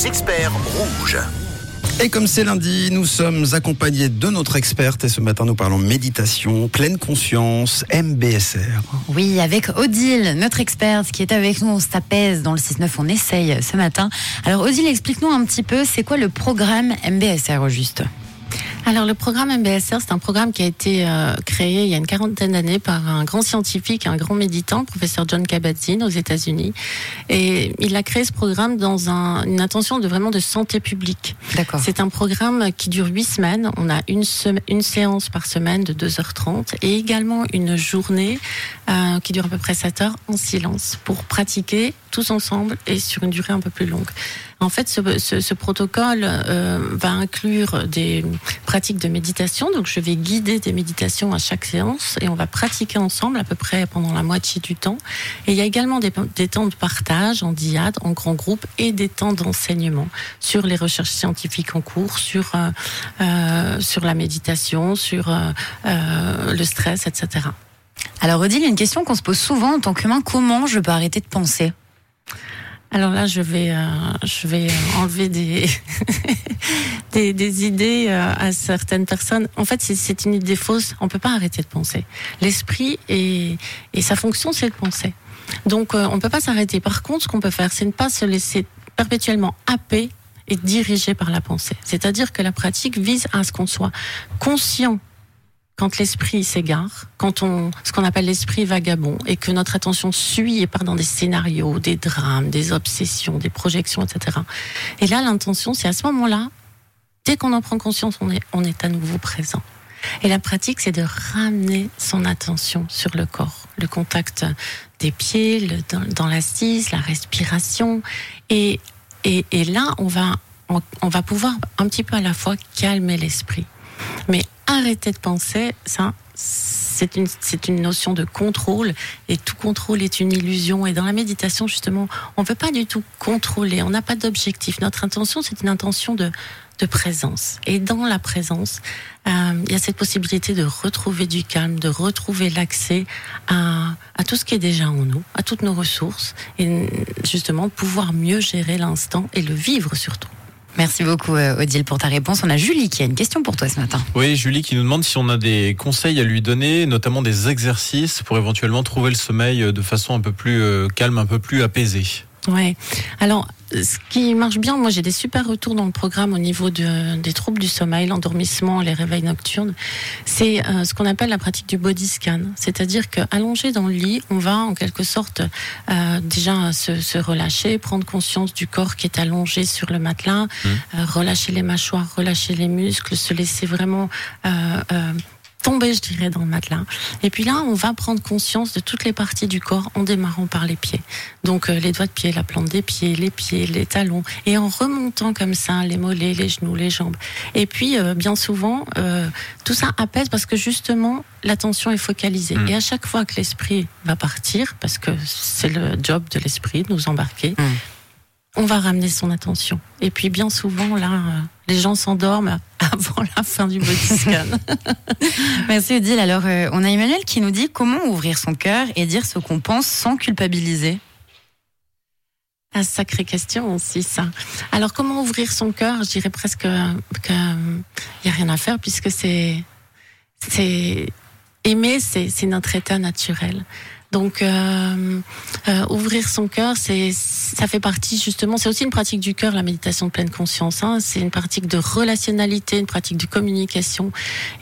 les experts rouges. Et comme c'est lundi, nous sommes accompagnés de notre experte et ce matin nous parlons méditation, pleine conscience, MBSR. Oui, avec Odile, notre experte qui est avec nous, on s'apaise dans le 6-9, on essaye ce matin. Alors Odile, explique-nous un petit peu, c'est quoi le programme MBSR au juste? Alors le programme MBSR, c'est un programme qui a été euh, créé il y a une quarantaine d'années par un grand scientifique, un grand méditant, professeur John Kabat-Zinn aux États-Unis. Et il a créé ce programme dans un, une intention de vraiment de santé publique. D'accord. C'est un programme qui dure huit semaines. On a une, une séance par semaine de 2h30 et également une journée euh, qui dure à peu près 7 heures en silence pour pratiquer tous ensemble et sur une durée un peu plus longue. En fait, ce, ce, ce protocole euh, va inclure des pratiques de méditation. Donc, je vais guider des méditations à chaque séance et on va pratiquer ensemble à peu près pendant la moitié du temps. Et il y a également des, temps de partage en diade, en grand groupe et des temps d'enseignement sur les recherches scientifiques en cours, sur euh, euh, sur la méditation, sur euh, euh, le stress, etc. Alors Odile, il y a une question qu'on se pose souvent en tant qu'humain, comment je peux arrêter de penser? Alors là, je vais, euh, je vais enlever des, des, des, idées euh, à certaines personnes. En fait, c'est une idée fausse. On peut pas arrêter de penser. L'esprit et, et sa fonction, c'est de penser. Donc, euh, on peut pas s'arrêter. Par contre, ce qu'on peut faire, c'est ne pas se laisser perpétuellement happer et diriger par la pensée. C'est-à-dire que la pratique vise à ce qu'on soit conscient quand l'esprit s'égare, quand on, ce qu'on appelle l'esprit vagabond, et que notre attention suit et part dans des scénarios, des drames, des obsessions, des projections, etc. Et là, l'intention, c'est à ce moment-là, dès qu'on en prend conscience, on est, on est à nouveau présent. Et la pratique, c'est de ramener son attention sur le corps, le contact des pieds, dans, l'assise, la respiration. Et, et, et là, on va, on va pouvoir un petit peu à la fois calmer l'esprit. Mais arrêter de penser, ça, c'est une, c'est une notion de contrôle et tout contrôle est une illusion. Et dans la méditation, justement, on ne peut pas du tout contrôler, on n'a pas d'objectif. Notre intention, c'est une intention de, de présence. Et dans la présence, euh, il y a cette possibilité de retrouver du calme, de retrouver l'accès à, à tout ce qui est déjà en nous, à toutes nos ressources, et justement pouvoir mieux gérer l'instant et le vivre surtout. Merci beaucoup Odile pour ta réponse. On a Julie qui a une question pour toi ce matin. Oui, Julie qui nous demande si on a des conseils à lui donner, notamment des exercices pour éventuellement trouver le sommeil de façon un peu plus calme, un peu plus apaisée. Ouais. Alors, ce qui marche bien, moi j'ai des super retours dans le programme au niveau de, des troubles du sommeil, l'endormissement, les réveils nocturnes. C'est euh, ce qu'on appelle la pratique du body scan. C'est-à-dire qu'allongé dans le lit, on va en quelque sorte euh, déjà se, se, relâcher, prendre conscience du corps qui est allongé sur le matelas, mmh. euh, relâcher les mâchoires, relâcher les muscles, se laisser vraiment tomber, je dirais, dans le matelas. Et puis là, on va prendre conscience de toutes les parties du corps en démarrant par les pieds. Donc euh, les doigts de pied, la plante des pieds, les pieds, les talons, et en remontant comme ça les mollets, les genoux, les jambes. Et puis euh, bien souvent, euh, tout ça apaise parce que justement l'attention est focalisée. Mmh. Et à chaque fois que l'esprit va partir, parce que c'est le job de l'esprit de nous embarquer. Mmh on va ramener son attention. Et puis bien souvent, là, euh, les gens s'endorment avant la fin du body scan. Merci Odile. Alors, euh, on a Emmanuel qui nous dit comment ouvrir son cœur et dire ce qu'on pense sans culpabiliser. Ah, sacrée question aussi, ça. Alors, comment ouvrir son cœur? Je dirais presque qu'il n'y a rien à faire puisque c'est. c'est aimer, c'est notre état naturel. Donc euh, euh, ouvrir son cœur, c'est ça fait partie justement. C'est aussi une pratique du cœur, la méditation de pleine conscience. Hein. C'est une pratique de relationnalité, une pratique de communication.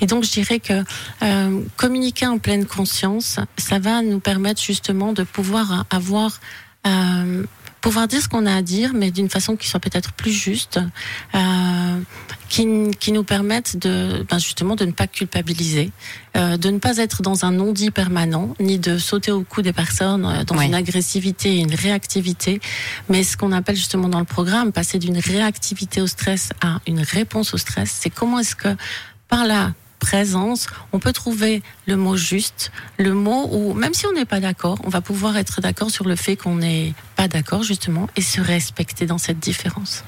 Et donc je dirais que euh, communiquer en pleine conscience, ça va nous permettre justement de pouvoir avoir euh, pouvoir dire ce qu'on a à dire, mais d'une façon qui soit peut-être plus juste, euh, qui, qui, nous permette de, ben justement de ne pas culpabiliser, euh, de ne pas être dans un non-dit permanent, ni de sauter au cou des personnes euh, dans oui. une agressivité et une réactivité, mais ce qu'on appelle justement dans le programme, passer d'une réactivité au stress à une réponse au stress, c'est comment est-ce que par là présence, on peut trouver le mot juste, le mot où, même si on n'est pas d'accord, on va pouvoir être d'accord sur le fait qu'on n'est pas d'accord, justement, et se respecter dans cette différence.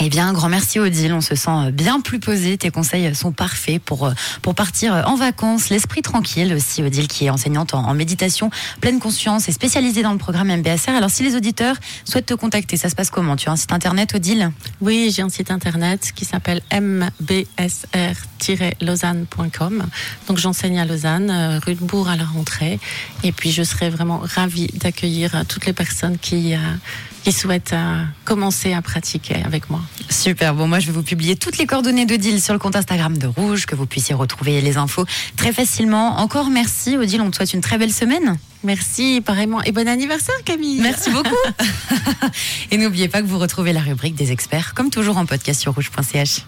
Eh bien, grand merci Odile, on se sent bien plus posé, tes conseils sont parfaits pour, euh, pour partir en vacances, l'esprit tranquille aussi Odile qui est enseignante en, méditation, pleine conscience et spécialisée dans le programme MBSR. Alors si les auditeurs souhaitent te contacter, ça se passe comment? Tu as un site internet Odile? Oui, j'ai un site internet qui s'appelle mbsr-lausanne.com. Donc j'enseigne à Lausanne, euh, rue de Bourg à la rentrée. Et puis je serai vraiment ravie d'accueillir toutes les personnes qui... Euh, qui souhaitent euh, commencer à pratiquer avec moi. Super. Bon, moi, je vais vous publier toutes les coordonnées d'Odile sur le compte Instagram de Rouge, que vous puissiez retrouver les infos très facilement. Encore merci, Odile. On te souhaite une très belle semaine. Merci, pareillement. Et bon anniversaire, Camille. Merci beaucoup. Et n'oubliez pas que vous retrouvez la rubrique des experts, comme toujours en podcast sur rouge.ch.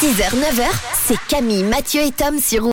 6h, 9h, c'est Camille, Mathieu et Tom sur Rouge.